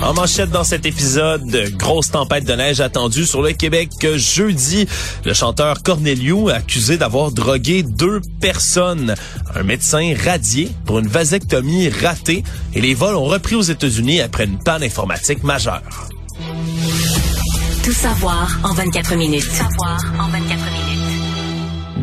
En manchette dans cet épisode, grosse tempête de neige attendue sur le Québec jeudi. Le chanteur Corneliu accusé d'avoir drogué deux personnes. Un médecin radié pour une vasectomie ratée et les vols ont repris aux États-Unis après une panne informatique majeure. Tout savoir en 24 minutes. Tout savoir en 24 minutes.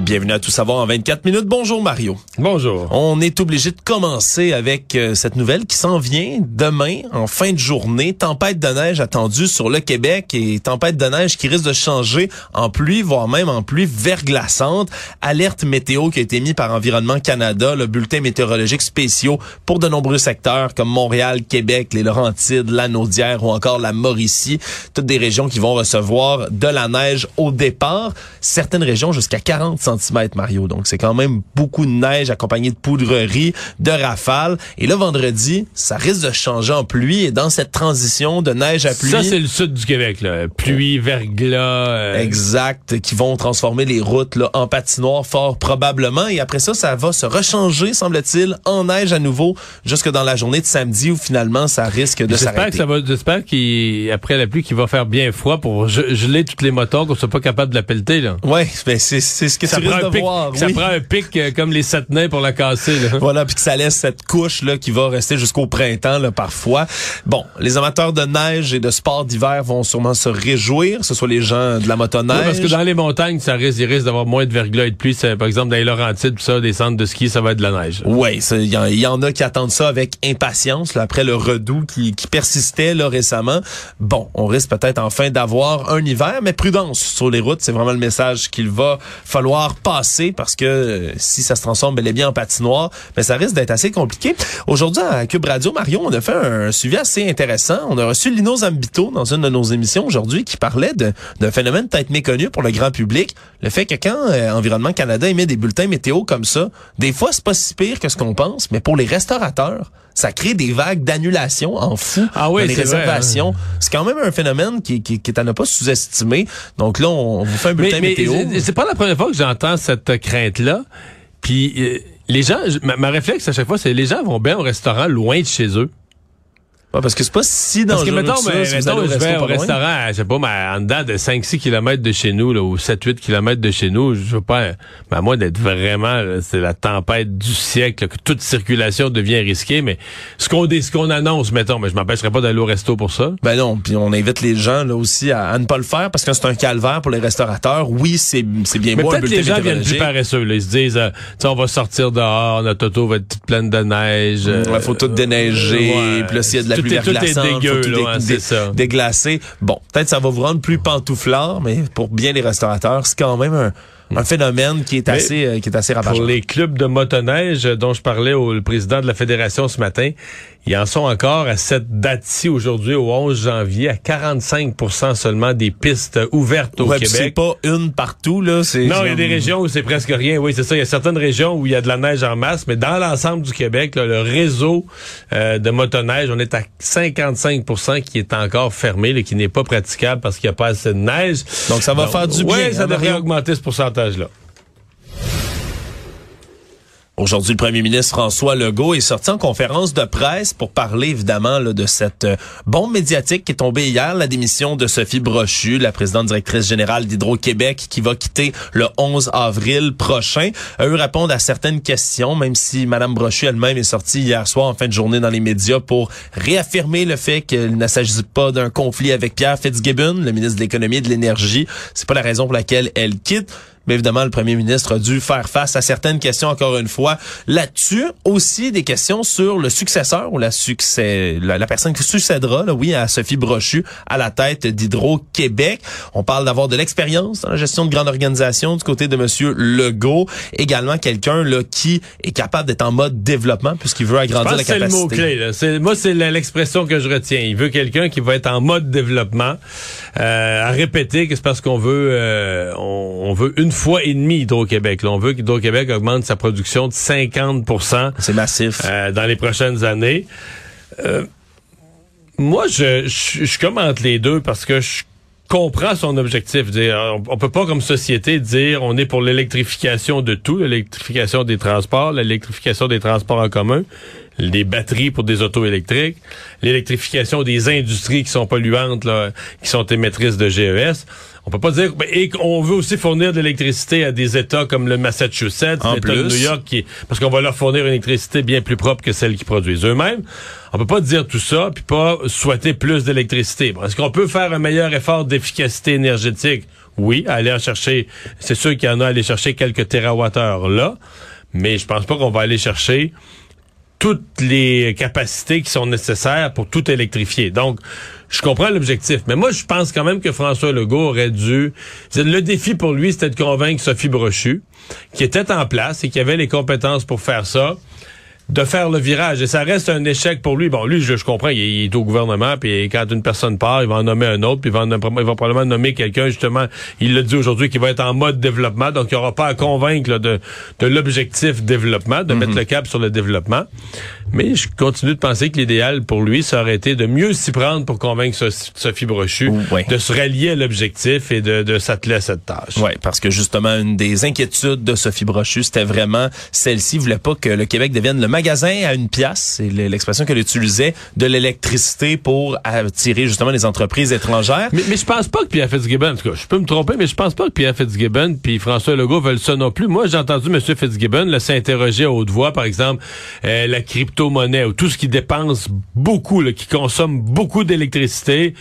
Bienvenue à Tout savoir en 24 minutes. Bonjour Mario. Bonjour. On est obligé de commencer avec euh, cette nouvelle qui s'en vient demain en fin de journée. Tempête de neige attendue sur le Québec et tempête de neige qui risque de changer en pluie, voire même en pluie verglaçante. Alerte météo qui a été mise par Environnement Canada, le bulletin météorologique spéciaux pour de nombreux secteurs comme Montréal, Québec, les Laurentides, la Naudière ou encore la Mauricie. Toutes des régions qui vont recevoir de la neige au départ. Certaines régions jusqu'à 40 cm Mario. Donc, c'est quand même beaucoup de neige accompagné de poudrerie, de rafales. Et là, vendredi, ça risque de changer en pluie. Et dans cette transition de neige à pluie... Ça, c'est le sud du Québec, là. Pluie, verglas... Euh... Exact. Qui vont transformer les routes là, en patinoire fort probablement. Et après ça, ça va se rechanger, semble-t-il, en neige à nouveau jusque dans la journée de samedi où finalement, ça risque de s'arrêter. J'espère que ça va... J'espère qu'après la pluie, qu'il va faire bien froid pour geler toutes les moteurs, qu'on soit pas capable de la pelleter, là. Ouais, ben c'est ce que ça pic, voir, Ça oui. prend un pic euh, comme les sept nains pour la casser. Là. Voilà, puis que ça laisse cette couche là qui va rester jusqu'au printemps là, parfois. Bon, les amateurs de neige et de sport d'hiver vont sûrement se réjouir, que ce soit les gens de la motoneige. Oui, parce que dans les montagnes, ça risque, il risque d'avoir moins de verglas et de pluie. Ça, par exemple, dans les Laurentides, ça, des centres de ski, ça va être de la neige. Oui, il y, y, en a qui attendent ça avec impatience là, après le redout qui, qui persistait là, récemment. Bon, on risque peut-être enfin d'avoir un hiver, mais prudence sur les routes, c'est vraiment le message qu'il va falloir passer parce que euh, si ça se transforme bel et bien en patinoire, mais ça risque d'être assez compliqué. Aujourd'hui, à Cube Radio, Marion, on a fait un suivi assez intéressant. On a reçu Lino Zambito dans une de nos émissions aujourd'hui qui parlait d'un phénomène peut-être méconnu pour le grand public. Le fait que quand euh, Environnement Canada émet des bulletins météo comme ça, des fois, c'est pas si pire que ce qu'on pense, mais pour les restaurateurs, ça crée des vagues d'annulation en fou ah oui, dans les réservations. Hein. C'est quand même un phénomène qui, qui, qui est à ne pas sous-estimer. Donc là, on, on vous fait un bulletin mais, météo. C'est pas la première fois que j'entends cette crainte-là. Puis euh, les gens, ma, ma, réflexe à chaque fois, c'est les gens vont bien au restaurant loin de chez eux. Ouais, parce que c'est pas si dangereux Parce que, mettons, que ça, mais, si mettons vous allez je vais au restaurant, je sais pas, mais en dedans de 5-6 km de chez nous, là, ou 7-8 km de chez nous, je veux pas, mais à moins d'être vraiment, c'est la tempête du siècle, là, que toute circulation devient risquée, mais ce qu'on ce qu'on annonce, mettons, mais je m'empêcherai pas d'aller au resto pour ça. Ben non, puis on invite les gens là aussi à, à, ne pas le faire parce que c'est un calvaire pour les restaurateurs. Oui, c'est bien mais beau un peut-être les gens viennent plus paresseux, là. ils se disent, euh, on va sortir dehors, notre auto va être toute pleine de neige. Il euh, faut tout déneiger, ouais. puis là s'il y a de la tout est, tout est verglaçante, dégueu, tout là, dé, dé, ça. déglacé. Bon, peut-être ça va vous rendre plus pantouflard, mais pour bien les restaurateurs, c'est quand même un, un phénomène qui est Mais assez euh, qui est assez ravageur. Pour les clubs de motoneige dont je parlais au le président de la fédération ce matin, ils en sont encore à cette date-ci aujourd'hui au 11 janvier à 45% seulement des pistes ouvertes au ouais, Québec. C'est pas une partout là, Non, il y a des régions où c'est presque rien. Oui, c'est ça, il y a certaines régions où il y a de la neige en masse, mais dans l'ensemble du Québec, là, le réseau euh, de motoneige, on est à 55% qui est encore fermé, là, qui n'est pas praticable parce qu'il n'y a pas assez de neige. Donc ça va Donc, faire du bien. Oui, ça devrait augmenter ce pourcentage-là. Aujourd'hui, le premier ministre François Legault est sorti en conférence de presse pour parler évidemment de cette euh, bombe médiatique qui est tombée hier, la démission de Sophie Brochu, la présidente directrice générale d'Hydro-Québec, qui va quitter le 11 avril prochain. A eu répondre à certaines questions, même si Madame Brochu elle-même est sortie hier soir en fin de journée dans les médias pour réaffirmer le fait qu'il ne s'agit pas d'un conflit avec Pierre Fitzgibbon, le ministre de l'économie et de l'énergie. C'est pas la raison pour laquelle elle quitte. Mais évidemment, le premier ministre a dû faire face à certaines questions, encore une fois, là-dessus. Aussi des questions sur le successeur ou la succès, la, la personne qui succédera, là, oui, à Sophie Brochu à la tête d'Hydro-Québec. On parle d'avoir de l'expérience dans la gestion de grandes organisations du côté de Monsieur Legault. Également quelqu'un là qui est capable d'être en mode développement puisqu'il veut agrandir la que c'est le capacité. mot-clé. là. C'est- Moi, c'est l'expression que je retiens. Il veut quelqu'un qui va être en mode développement. Euh, à répéter que c'est parce qu'on veut, euh, on, on veut une fois et demi Hydro-Québec. On veut qu'Hydro-Québec augmente sa production de 50 C'est massif. euh, dans les prochaines années. Euh, moi, je, je, je suis comme entre les deux parce que je comprends son objectif. Dire, on, on peut pas comme société dire on est pour l'électrification de tout, l'électrification des transports, l'électrification des transports en commun, les batteries pour des autos électriques, l'électrification des industries qui sont polluantes, là, qui sont émettrices de GES. On peut pas dire et qu'on veut aussi fournir de l'électricité à des États comme le Massachusetts, l'État de. New York, qui, parce qu'on va leur fournir une électricité bien plus propre que celle qu'ils produisent eux-mêmes. On peut pas dire tout ça puis pas souhaiter plus d'électricité. Bon, Est-ce qu'on peut faire un meilleur effort d'efficacité énergétique? Oui, aller en chercher. C'est sûr qu'il y en a à aller chercher quelques térawattheures là, mais je pense pas qu'on va aller chercher toutes les capacités qui sont nécessaires pour tout électrifier. Donc, je comprends l'objectif, mais moi, je pense quand même que François Legault aurait dû... Le défi pour lui, c'était de convaincre Sophie Brochu, qui était en place et qui avait les compétences pour faire ça, de faire le virage. Et ça reste un échec pour lui. Bon, lui, je, je comprends, il, est- il est au gouvernement, puis quand une personne part, il va en nommer un autre, puis il va, en- il va probablement nommer quelqu'un, justement, il l'a dit aujourd'hui, qui va être en mode développement, donc il n'y aura pas à convaincre là, de, de l'objectif développement, de mettre le cap sur le développement. Mais je continue de penser que l'idéal pour lui, ça aurait été de mieux s'y prendre pour convaincre So- Sophie Brochu, de se rallier à l'objectif et de, de s'atteler à cette tâche. Oui, parce que justement, une des inquiétudes de Sophie Brochu, c'était vraiment celle-ci. voulait pas que le Québec devienne le magasin à une pièce, c'est l'expression qu'elle utilisait, de l'électricité pour attirer justement les entreprises étrangères. Mais, mais je pense pas que Pierre Fitzgibbon, en tout cas, je peux me tromper, mais je pense pas que Pierre Fitzgibbon puis François Legault veulent ça non plus. Moi, j'ai entendu M. Fitzgibbon s'interroger à haute voix, par exemple, euh, la crypto-monnaie ou tout ce qui dépense beaucoup, là, qui consomme beaucoup d'électricité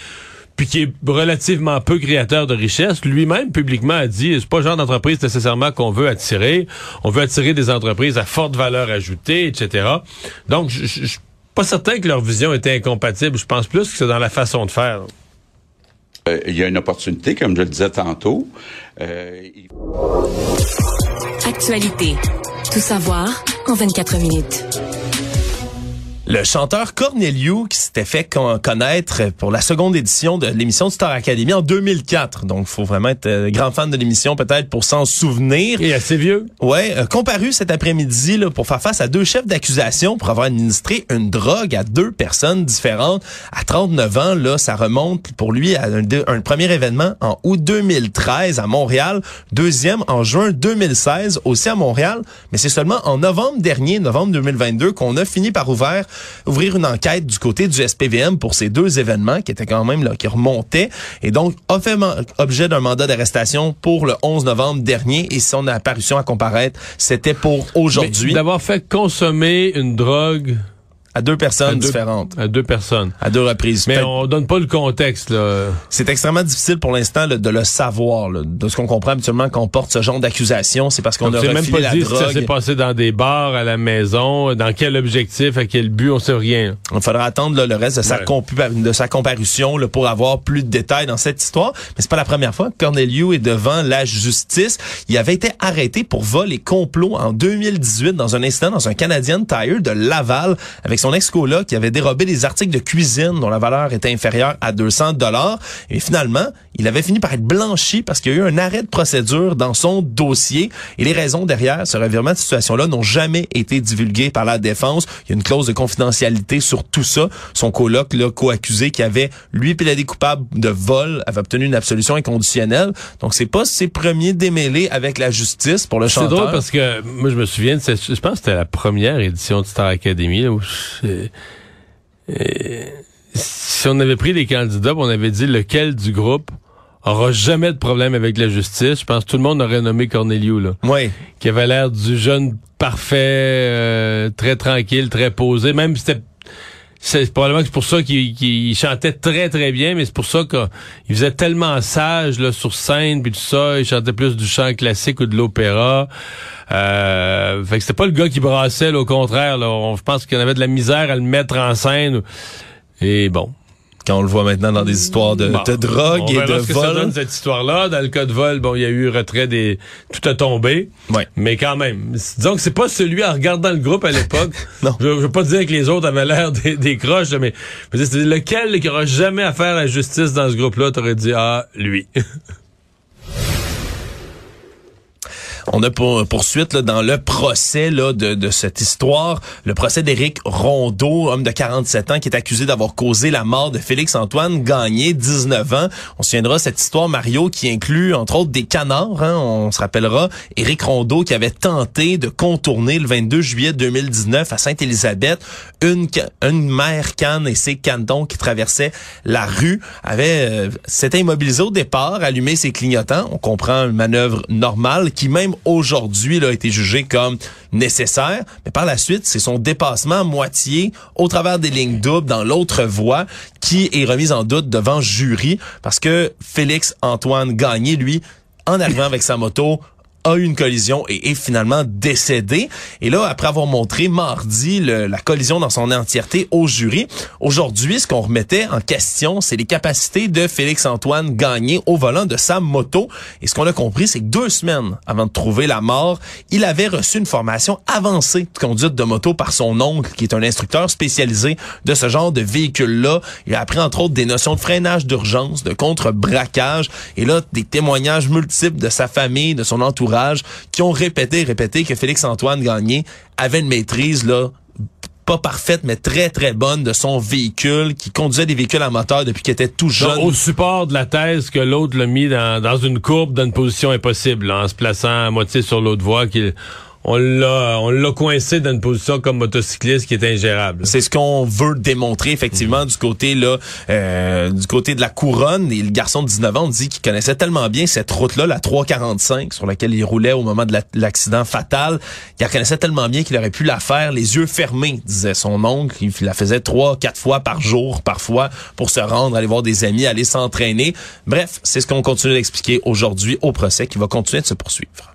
puis qui est relativement peu créateur de richesse, lui-même publiquement a dit c'est pas le genre d'entreprise nécessairement qu'on veut attirer. On veut attirer des entreprises à forte valeur ajoutée, etc. Donc, je suis pas certain que leur vision était incompatible. Je pense plus que c'est dans la façon de faire. Euh, il y a une opportunité, comme je le disais tantôt. Euh, Actualité. Tout savoir en 24 minutes. Le chanteur Corneliu qui s'était fait con- connaître pour la seconde édition de l'émission de Star Academy en 2004. Donc, faut vraiment être euh, grand fan de l'émission peut-être pour s'en souvenir. Et assez vieux. Ouais, euh, comparu cet après-midi là, pour faire face à deux chefs d'accusation pour avoir administré une drogue à deux personnes différentes. À 39 ans, là, ça remonte pour lui à un premier événement en août 2013 à Montréal, deuxième en juin 2016 aussi à Montréal, mais c'est seulement en novembre dernier, novembre 2022, qu'on a fini par ouvrir, ouvrir une enquête du côté du SPVM pour ces deux événements qui étaient quand même là, qui remontaient. Et donc a fait objet d'un mandat d'arrestation pour le 11 novembre dernier et son apparition à comparaître, c'était pour aujourd'hui. D'avoir fait consommer une drogue à deux à personnes deux, différentes, à deux personnes. à deux reprises. Mais on donne pas le contexte. C'est extrêmement difficile pour l'instant de le savoir. là. De ce qu'on comprend habituellement qu'on porte ce genre d'accusation, c'est parce qu'on On a sait même refilé pas la dit si ça s'est passé dans des bars, à la maison, dans quel objectif, à quel but, on sait rien. Il faudra attendre là, le reste de sa, Ouais. de sa comparution là, pour avoir plus de détails dans cette histoire. Mais c'est pas la première fois que Corneliu est devant la justice. Il avait été arrêté pour vol et complot en 2018 dans un incident dans un Canadian Tire de Laval avec son ex-coloc qui avait dérobé des articles de cuisine dont la valeur était inférieure à 200 dollars. Et finalement, il avait fini par être blanchi parce qu'il y a eu un arrêt de procédure dans son dossier. Et les raisons derrière ce revirement de situation-là n'ont jamais été divulguées par la défense. Il y a une clause de confidentialité sur tout ça. Son coloc, là, co-accusé, qui avait, lui, plaidé coupable de vol, avait obtenu une absolution inconditionnelle. Donc, c'est pas ses premiers démêlés avec la justice pour le C'est chanteur. drôle parce que moi, je me souviens, de cette- je pense que c'était la première édition de Star Academy, là, où si on avait pris les candidats, on avait dit lequel du groupe aura jamais de problème avec la justice, je pense que tout le monde aurait nommé Corneliu, là. Oui. qui avait l'air du jeune parfait, euh, très tranquille, très posé. Même c'était c'est probablement que c'est pour ça qu'il chantait très très bien, mais c'est pour ça qu'il faisait tellement sage là sur scène puis tout ça. Il chantait plus du chant classique ou de l'opéra. Euh, fait que c'était pas le gars qui brassait, là, au contraire. Là, je pense qu'il y avait de la misère à le mettre en scène. Et bon, Quand on le voit maintenant dans des histoires de, Bon, de drogue on et de ce que ça donne cette histoire-là. Dans le cas de vol, bon, il y a eu retrait des, tout a tombé. Ouais. Mais quand même, disons que c'est pas celui en regardant le groupe à l'époque. Non. Je, je veux pas dire que les autres avaient l'air des, des croches, mais dire, c'est lequel qui aura jamais à faire la justice dans ce groupe-là, t'aurais dit ah lui. On a pour, poursuite là, dans le procès là, de, de cette histoire, le procès d'Éric Rondeau, homme de 47 ans, qui est accusé d'avoir causé la mort de Félix-Antoine Gagné, 19 ans. On se souviendra cette histoire, Mario, qui inclut entre autres des canards. Hein, on se rappellera Éric Rondeau qui avait tenté de contourner le 22 juillet 2019 à Sainte-Élisabeth une, une mère canne et ses canetons qui traversaient la rue avait euh, s'était immobilisé au départ, allumé ses clignotants. On comprend une manœuvre normale qui même aujourd'hui a été jugée comme nécessaire, mais par la suite, c'est son dépassement à moitié au travers des lignes doubles dans l'autre voie qui est remise en doute devant jury parce que Félix Antoine Gagné, lui, en arrivant avec sa moto, a eu une collision et est finalement décédé. Et là, après avoir montré mardi la collision dans son entièreté au jury, aujourd'hui, ce qu'on remettait en question, c'est les capacités de Félix-Antoine Gagné au volant de sa moto. Et ce qu'on a compris, c'est que deux semaines avant de trouver la mort, il avait reçu une formation avancée de conduite de moto par son oncle, qui est un instructeur spécialisé de ce genre de véhicule-là. Il a appris entre autres des notions de freinage d'urgence, de contre-braquage, et là, des témoignages multiples de sa famille, de son entourage qui ont répété, répété que Félix-Antoine Gagné avait une maîtrise là pas parfaite, mais très, très bonne de son véhicule, qui conduisait des véhicules à moteur depuis qu'il était tout jeune. au support de la thèse que l'autre l'a mis dans, dans une courbe, dans une position impossible, en se plaçant à moitié sur l'autre voie, qu'il on l'a on l'a coincé dans une position comme motocycliste qui est ingérable. C'est ce qu'on veut démontrer effectivement du côté là euh, du côté de la couronne et le garçon de 19 ans dit qu'il connaissait tellement bien cette route là la 345 sur laquelle il roulait au moment de l'accident fatal, il la connaissait tellement bien qu'il aurait pu la faire les yeux fermés disait son oncle, il la faisait trois quatre fois par jour parfois pour se rendre aller voir des amis, aller s'entraîner. Bref, c'est ce qu'on continue d'expliquer aujourd'hui au procès qui va continuer de se poursuivre.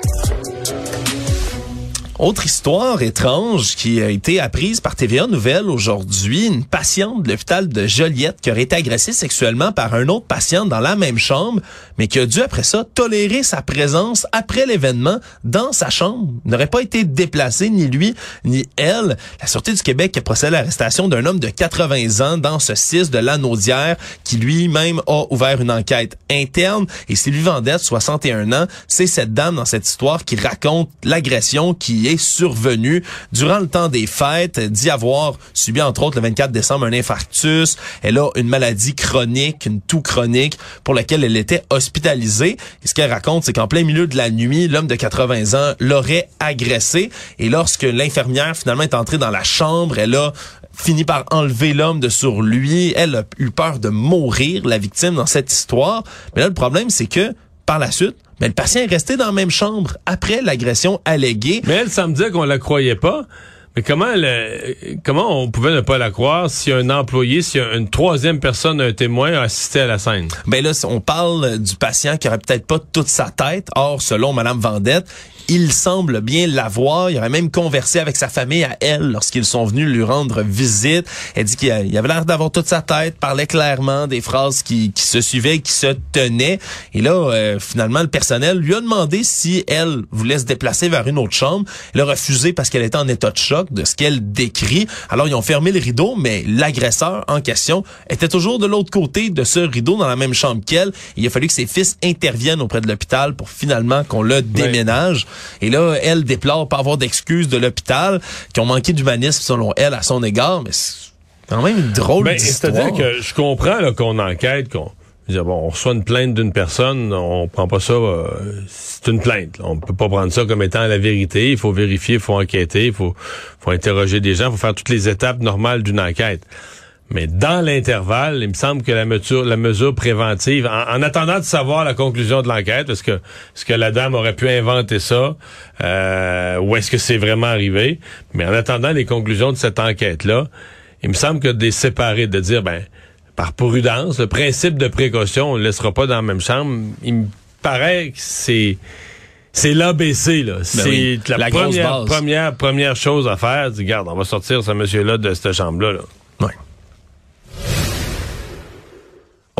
Autre histoire étrange qui a été apprise par TVA Nouvelle aujourd'hui, une patiente de l'hôpital de Joliette qui aurait été agressée sexuellement par un autre patient dans la même chambre, mais qui a dû après ça tolérer sa présence après l'événement dans sa chambre. N'aurait pas été déplacé ni lui ni elle. La Sûreté du Québec a procédé à l'arrestation d'un homme de 80 ans dans ce 6 de la Naudière qui lui-même a ouvert une enquête interne et Sylvie Vendette, 61 ans, c'est cette dame dans cette histoire qui raconte l'agression qui est survenue durant le temps des fêtes, d'y avoir subi entre autres le 24 décembre un infarctus. Elle a une maladie chronique, une toux chronique pour laquelle elle était hospitalisée. Et ce qu'elle raconte, c'est qu'en plein milieu de la nuit, l'homme de 80 ans l'aurait agressée. Et lorsque l'infirmière finalement est entrée dans la chambre, elle a fini par enlever l'homme de sur lui. Elle a eu peur de mourir, la victime, dans cette histoire. Mais là, le problème, c'est que par la suite, mais le patient est resté dans la même chambre après l'agression alléguée. Mais elle, ça me dit qu'on la croyait pas. Mais comment comment on pouvait ne pas la croire si un employé, si une troisième personne, un témoin, a assisté à la scène? Ben là, on parle du patient qui aurait peut-être pas toute sa tête. Or, selon Madame Vendette, il semble bien l'avoir. Il aurait même conversé avec sa famille à elle lorsqu'ils sont venus lui rendre visite. Elle dit qu'il avait l'air d'avoir toute sa tête, parlait clairement des phrases qui, qui se suivaient, qui se tenaient. Et là, euh, finalement, le personnel lui a demandé si elle voulait se déplacer vers une autre chambre. Elle a refusé parce qu'elle était en état de choc de ce qu'elle décrit. Alors, ils ont fermé le rideau, mais l'agresseur en question était toujours de l'autre côté de ce rideau dans la même chambre qu'elle. Il a fallu que ses fils interviennent auprès de l'hôpital pour finalement qu'on le déménage. Et là, elle déplore pas avoir d'excuses de l'hôpital, qui ont manqué d'humanisme selon elle à son égard, mais c'est quand même une drôle ben, d'histoire. C'est-à-dire que je comprends qu'on enquête, qu'on bon, on reçoit une plainte d'une personne, on prend pas ça, euh, c'est une plainte. On peut pas prendre ça comme étant la vérité. Il faut vérifier, il faut enquêter, il faut, faut interroger des gens, il faut faire toutes les étapes normales d'une enquête. Mais dans l'intervalle, il me semble que la mesure, la mesure préventive, en, attendant de savoir la conclusion de l'enquête, est-ce que, est-ce que la dame aurait pu inventer ça, euh, ou est-ce que c'est vraiment arrivé, mais en attendant les conclusions de cette enquête-là, il me semble que de les séparer, de dire, ben, par prudence, le principe de précaution, on ne laissera pas dans la même chambre, il me paraît que c'est c'est l'ABC, là. Ben c'est la, première, première, première chose à faire. Dis, regarde, on va sortir ce monsieur-là de cette chambre-là. Là.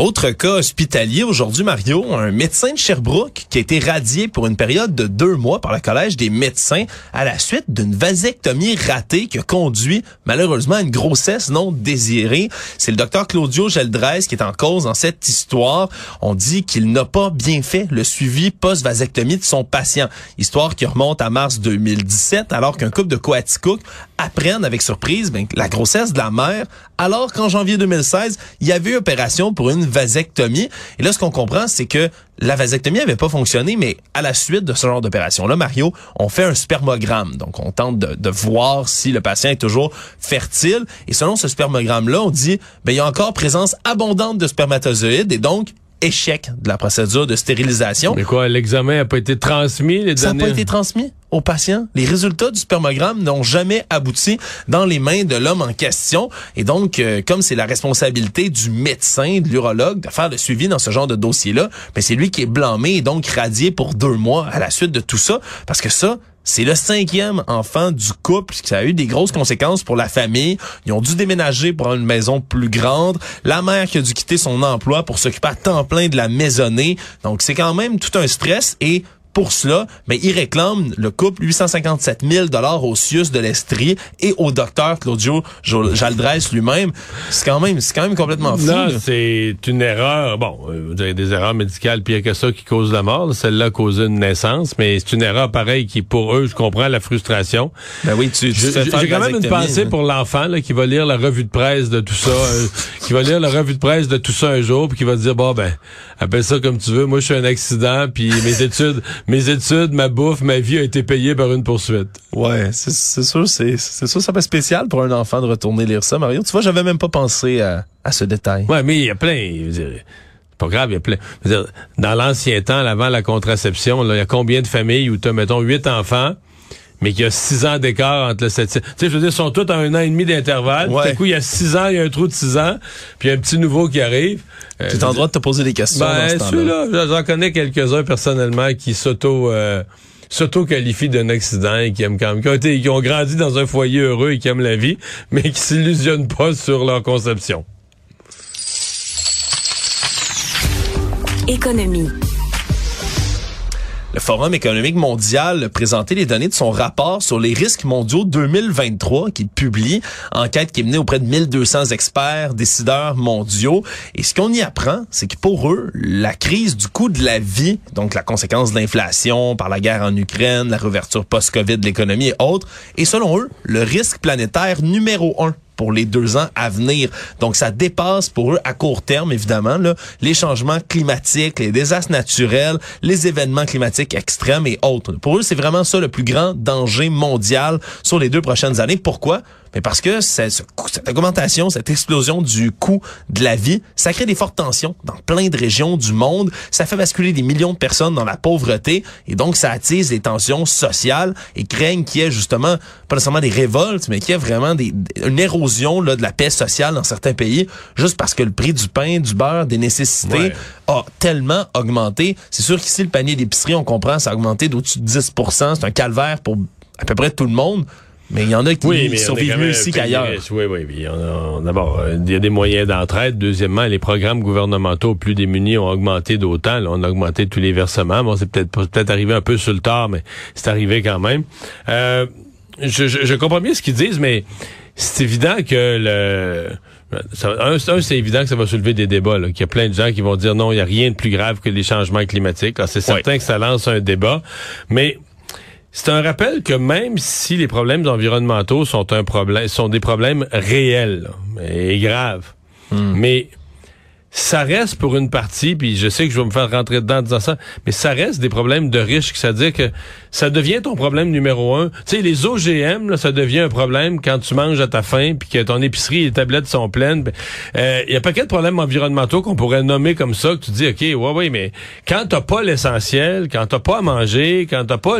Autre cas hospitalier aujourd'hui, Mario, un médecin de Sherbrooke qui a été radié pour une période de deux mois par le Collège des médecins à la suite d'une vasectomie ratée qui a conduit malheureusement à une grossesse non désirée. C'est le docteur Claudio Geldresse qui est en cause dans cette histoire. On dit qu'il n'a pas bien fait le suivi post-vasectomie de son patient. Histoire qui remonte à mars 2017 alors qu'un couple de Coaticook apprennent avec surprise ben, la grossesse de la mère alors qu'en janvier 2016, il y avait eu opération pour une vasectomie. Et là, ce qu'on comprend, c'est que la vasectomie avait pas fonctionné, mais à la suite de ce genre d'opération-là, Mario, on fait un spermogramme. Donc, on tente de, de, voir si le patient est toujours fertile. Et selon ce spermogramme-là, on dit, ben, il y a encore présence abondante de spermatozoïdes et donc, échec de la procédure de stérilisation. Mais quoi, l'examen n'a pas été transmis? Les Ça n'a pas été transmis aux patients. Les résultats du spermogramme n'ont jamais abouti dans les mains de l'homme en question. Et donc, euh, comme c'est la responsabilité du médecin, de l'urologue, de faire le suivi dans ce genre de dossier-là, ben c'est lui qui est blâmé et donc radié pour deux mois à la suite de tout ça. Parce que ça, c'est le cinquième enfant du couple, ça a eu des grosses conséquences pour la famille. Ils ont dû déménager pour une maison plus grande. La mère qui a dû quitter son emploi pour s'occuper à temps plein de la maisonnée. Donc c'est quand même tout un stress et pour cela, mais ben, il réclame le couple 857 000 dollars au CIUS de l'Estrie et au docteur Claudio Jaldresse lui-même. C'est quand même, c'est quand même complètement fou. Non, c'est une erreur. Bon, euh, vous avez des erreurs médicales pire que ça qui causent la mort. Celle-là a causé une naissance, mais c'est une erreur pareille qui, pour eux, je comprends la frustration. Ben oui, tu, tu J'ai quand même une pensée pour l'enfant qui va lire la revue de presse de tout ça, euh, qui va lire la revue de presse de tout ça un jour, puis qui va dire bon ben, appelle ça comme tu veux. Moi, je suis un accident, puis mes études mes études, ma bouffe, ma vie a été payée par une poursuite. Ouais, c'est sûr, c'est sûr, ça fait spécial pour un enfant de retourner lire ça, Mario. Tu vois, j'avais même pas pensé à, à, ce détail. Ouais, mais il y a plein. pas grave, il y a plein. Dire, dans l'ancien temps, avant la contraception, il y a combien de familles où tu as, mettons, huit enfants? mais qu'il y a six ans d'écart entre le septième. Tu sais, je veux dire, ils sont tous à un an et demi d'intervalle. Ouais. coup, il y a six ans, il y a un trou de six ans, puis il y a un petit nouveau qui arrive. Euh, tu es en droit de te poser des questions. Ben, celui-là, j'en connais quelques-uns personnellement qui s'auto... Euh, s'auto-qualifient d'un accident et qui aiment quand même, qui ont, été, qui ont grandi dans un foyer heureux et qui aiment la vie, mais qui s'illusionnent pas sur leur conception. Économie. Le Forum économique mondial a présenté les données de son rapport sur les risques mondiaux 2023 qu'il publie, enquête qui est menée auprès de 1200 experts, décideurs mondiaux. Et ce qu'on y apprend, c'est que pour eux, la crise du coût de la vie, donc la conséquence de l'inflation par la guerre en Ukraine, la réouverture post-Covid de l'économie et autres, est selon eux le risque planétaire numéro un pour les deux ans à venir. Donc, ça dépasse pour eux à court terme, évidemment, là, les changements climatiques, les désastres naturels, les événements climatiques extrêmes et autres. Pour eux, c'est vraiment ça le plus grand danger mondial sur les deux prochaines années. Pourquoi? mais parce que cette, augmentation, cette explosion du coût de la vie, ça crée des fortes tensions dans plein de régions du monde. Ça fait basculer des millions de personnes dans la pauvreté et donc ça attise les tensions sociales et craignent qu'il y ait justement, pas nécessairement des révoltes, mais qu'il y ait vraiment des, une érosion là, de la paix sociale dans certains pays juste parce que le prix du pain, du beurre, des nécessités a tellement augmenté. C'est sûr qu'ici, le panier d'épicerie, on comprend, ça a augmenté d'au-dessus de 10% C'est un calvaire pour à peu près tout le monde. Mais il y en a qui oui, survivent mieux ici qu'ailleurs. Oui, oui, oui. D'abord, euh, il y a des moyens d'entraide. Deuxièmement, les programmes gouvernementaux plus démunis ont augmenté d'autant. On a augmenté tous les versements. Bon, c'est peut-être peut-être arrivé un peu sur le tard, mais c'est arrivé quand même. Euh, je, je, comprends bien ce qu'ils disent, mais c'est évident que le... un, c'est évident que ça va soulever des débats. Qu'il y a plein de gens qui vont dire non, il n'y a rien de plus grave que les changements climatiques. C'est certain que ça lance un débat, mais c'est un rappel que même si les problèmes environnementaux sont un problème, sont des problèmes réels et graves, hmm. mais ça reste pour une partie, puis je sais que je vais me faire rentrer dedans en disant ça, mais ça reste des problèmes de riches, c'est-à-dire que ça devient ton problème numéro un. Tu sais, les OGM, là, ça devient un problème quand tu manges à ta faim, puis que ton épicerie et les tablettes sont pleines. Il euh, y a pas de problèmes environnementaux qu'on pourrait nommer comme ça, que tu dis, OK, ouais, ouais, mais quand t'as pas l'essentiel, quand t'as pas à manger, quand t'as pas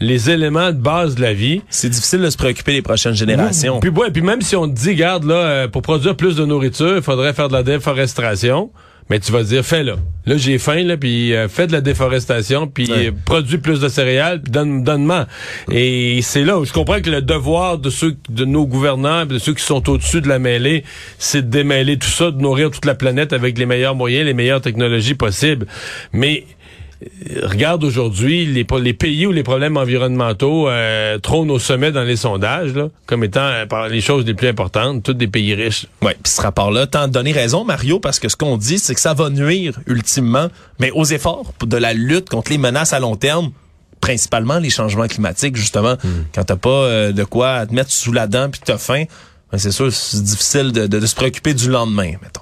les éléments de base de la vie... C'est difficile de se préoccuper des prochaines générations. Puis, ouais, puis même si on te dit, garde, là, euh, pour produire plus de nourriture, il faudrait faire de la déforestation mais tu vas dire, fais-le. Là, j'ai faim, là, puis euh, fais de la déforestation, puis Ouais. euh, produis plus de céréales, puis donne, donne-moi. Et c'est là où je comprends que le devoir de ceux, de nos gouvernants, de ceux qui sont au-dessus de la mêlée, c'est de démêler tout ça, de nourrir toute la planète avec les meilleurs moyens, les meilleures technologies possibles. Mais regarde aujourd'hui les, pays où les problèmes environnementaux euh, trônent au sommet dans les sondages, là, comme étant euh, les choses les plus importantes, tous des pays riches. Oui, puis ce rapport-là tente de donner raison, Mario, parce que ce qu'on dit, c'est que ça va nuire ultimement, mais aux efforts de la lutte contre les menaces à long terme, principalement les changements climatiques, justement. Quand t'as pas euh, de quoi te mettre sous la dent puis t'as faim, ben c'est sûr, c'est difficile de, de- de se préoccuper du lendemain, mettons.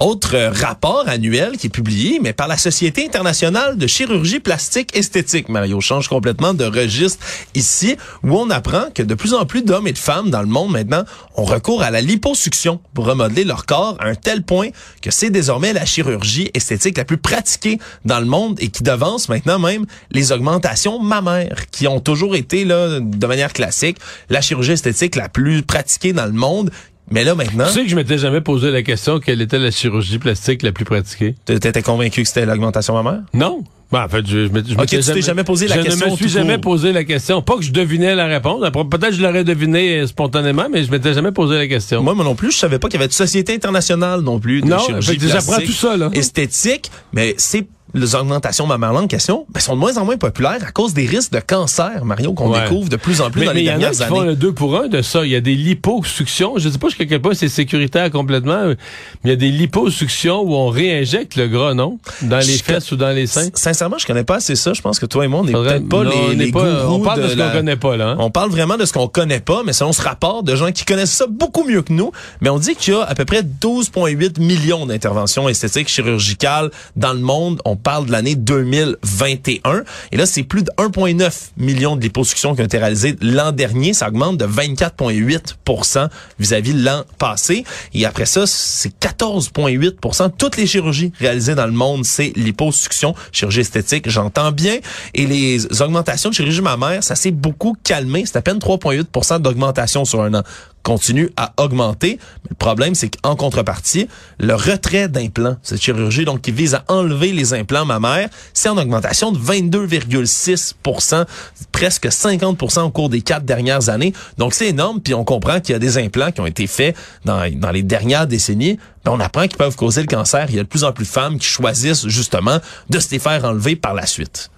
Autre rapport annuel qui est publié, mais par la Société internationale de chirurgie plastique esthétique. Mario change complètement de registre ici, où on apprend que de plus en plus d'hommes et de femmes dans le monde maintenant ont recours à la liposuction pour remodeler leur corps à un tel point que c'est désormais la chirurgie esthétique la plus pratiquée dans le monde et qui devance maintenant même les augmentations mammaires qui ont toujours été là de manière classique la chirurgie esthétique la plus pratiquée dans le monde. Mais là maintenant, Tu sais que je m'étais jamais posé la question quelle était la chirurgie plastique la plus pratiquée. t'étais convaincu que c'était l'augmentation mammaire? Non. Ben, en fait, je, je, m'étais- je tu jamais posé la je question ne me suis jamais court. posé la question. Pas que je devinais la réponse. Peut-être que je l'aurais deviné euh, spontanément, mais je m'étais jamais posé la question. Moi, moi non plus, je savais pas qu'il y avait de société internationale non plus de Non, chirurgie fait j'apprends tout ça, là. esthétique, mais c'est les augmentations mammaires en question ben, sont de moins en moins populaires à cause des risques de cancer, Mario, qu'on Ouais. découvre de plus en plus mais dans mais les il y en a dernières font années. le deux pour un de ça. Il y a des liposuctions. Je sais pas jusqu'à quel point c'est sécuritaire complètement, mais il y a des liposuctions où on réinjecte le gras, non? Dans les Je- fesses ou dans les seins? Sincèrement, je connais pas assez ça. Je pense que toi et moi, on n'est peut-être pas non, on les, les pas- on parle de ce qu'on la- connaît pas, là, hein. On parle vraiment de ce qu'on connaît pas, mais selon ce rapport de gens qui connaissent ça beaucoup mieux que nous, mais on dit qu'il y a à peu près 12,8 millions d'interventions esthétiques chirurgicales dans le monde. On parle de l'année 2021. Et là, c'est plus de 1,9 millions de liposuctions qui ont été réalisées l'an dernier. Ça augmente de 24,8% vis-à-vis de l'an passé. Et après ça, c'est 14,8% Toutes les chirurgies réalisées dans le monde, c'est liposuction, chirurgie esthétique, j'entends bien. Et les augmentations de chirurgie mammaire, ça s'est beaucoup calmé. C'est à peine 3,8% d'augmentation sur un an continue à augmenter. Le problème, c'est qu'en contrepartie, le retrait d'implants, cette chirurgie donc qui vise à enlever les implants mammaires, c'est en augmentation de 22,6% presque 50% au cours des quatre dernières années. Donc c'est énorme, puis on comprend qu'il y a des implants qui ont été faits dans, dans les dernières décennies. Ben, on apprend qu'ils peuvent causer le cancer. Il y a de plus en plus de femmes qui choisissent justement de se les faire enlever par la suite.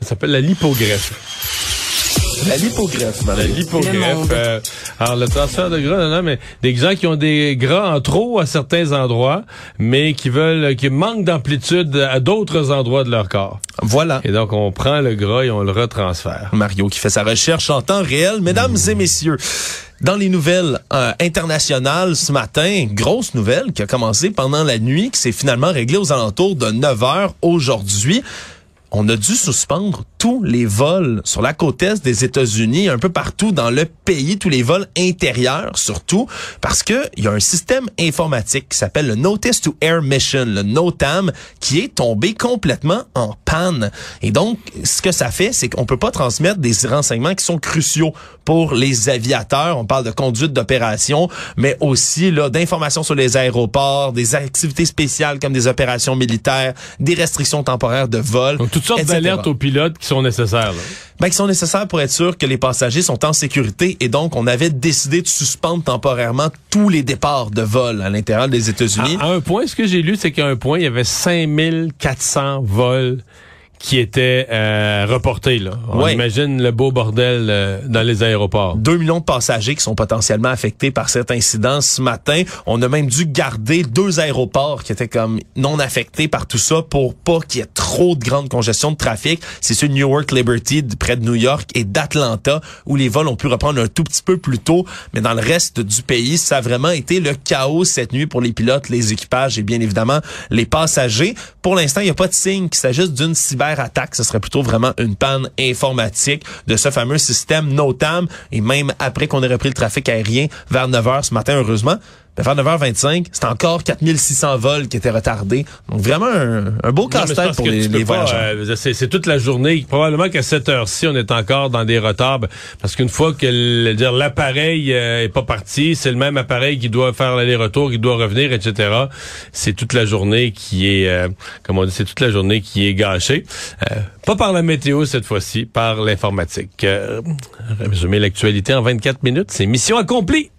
Ça s'appelle la lipogreffe. La lipogreffe, La Marie. lipogreffe. euh, alors, le transfert de gras, non, non, mais des gens qui ont des gras en trop à certains endroits, mais qui veulent, qui manquent d'amplitude à d'autres endroits de leur corps. Voilà. Et donc, on prend le gras et on le retransfère. Mario qui fait sa recherche en temps réel. Mesdames et messieurs, dans les nouvelles euh, internationales ce matin, grosse nouvelle qui a commencé pendant la nuit, qui s'est finalement réglée aux alentours de 9 heures aujourd'hui. On a dû suspendre tous les vols sur la côte est des États-Unis, un peu partout dans le pays, tous les vols intérieurs surtout, parce que il y a un système informatique qui s'appelle le Notice to Air Mission, le NOTAM, qui est tombé complètement en panne. Et donc, ce que ça fait, c'est qu'on peut pas transmettre des renseignements qui sont cruciaux pour les aviateurs. On parle de conduite d'opération, mais aussi là d'informations sur les aéroports, des activités spéciales comme des opérations militaires, des restrictions temporaires de vol. Donc, toutes sortes d'alertes aux pilotes qui sont nécessaires. là? Ben, qui sont nécessaires pour être sûr que les passagers sont en sécurité et donc on avait décidé de suspendre temporairement tous les départs de vol à l'intérieur des États-Unis. À, à un point, ce que j'ai lu, c'est qu'à un point, il y avait 5400 vols qui étaient euh, reportés. Là. On Ouais. imagine le beau bordel euh, dans les aéroports. 2 millions de passagers qui sont potentiellement affectés par cet incident ce matin. On a même dû garder deux aéroports qui étaient comme non affectés par tout ça pour pas qu'il y ait trop de grande congestion de trafic. C'est ceux de Newark Liberty près de New York et d'Atlanta où les vols ont pu reprendre un tout petit peu plus tôt. Mais dans le reste du pays, ça a vraiment été le chaos cette nuit pour les pilotes, les équipages et bien évidemment les passagers. Pour l'instant, il n'y a pas de signe qu'il s'agisse d'une cyberattaque. Ce serait plutôt vraiment une panne informatique de ce fameux système NOTAM. Et même après qu'on ait repris le trafic aérien vers 9 heures ce matin, heureusement, vers 9h25, c'est encore 4600 vols qui étaient retardés. Donc vraiment un, un beau casse-tête pour les, les voyageurs. Euh, c'est toute la journée. Probablement qu'à cette heure-ci, on est encore dans des retards. Parce qu'une fois que l'appareil euh, est pas parti, c'est le même appareil qui doit faire l'aller-retour, qui doit revenir, etc. C'est toute la journée qui est, euh, comment on dit, c'est toute la journée qui est gâchée. Euh, pas par la météo cette fois-ci, par l'informatique. résumer l'actualité en 24 minutes, c'est mission accomplie.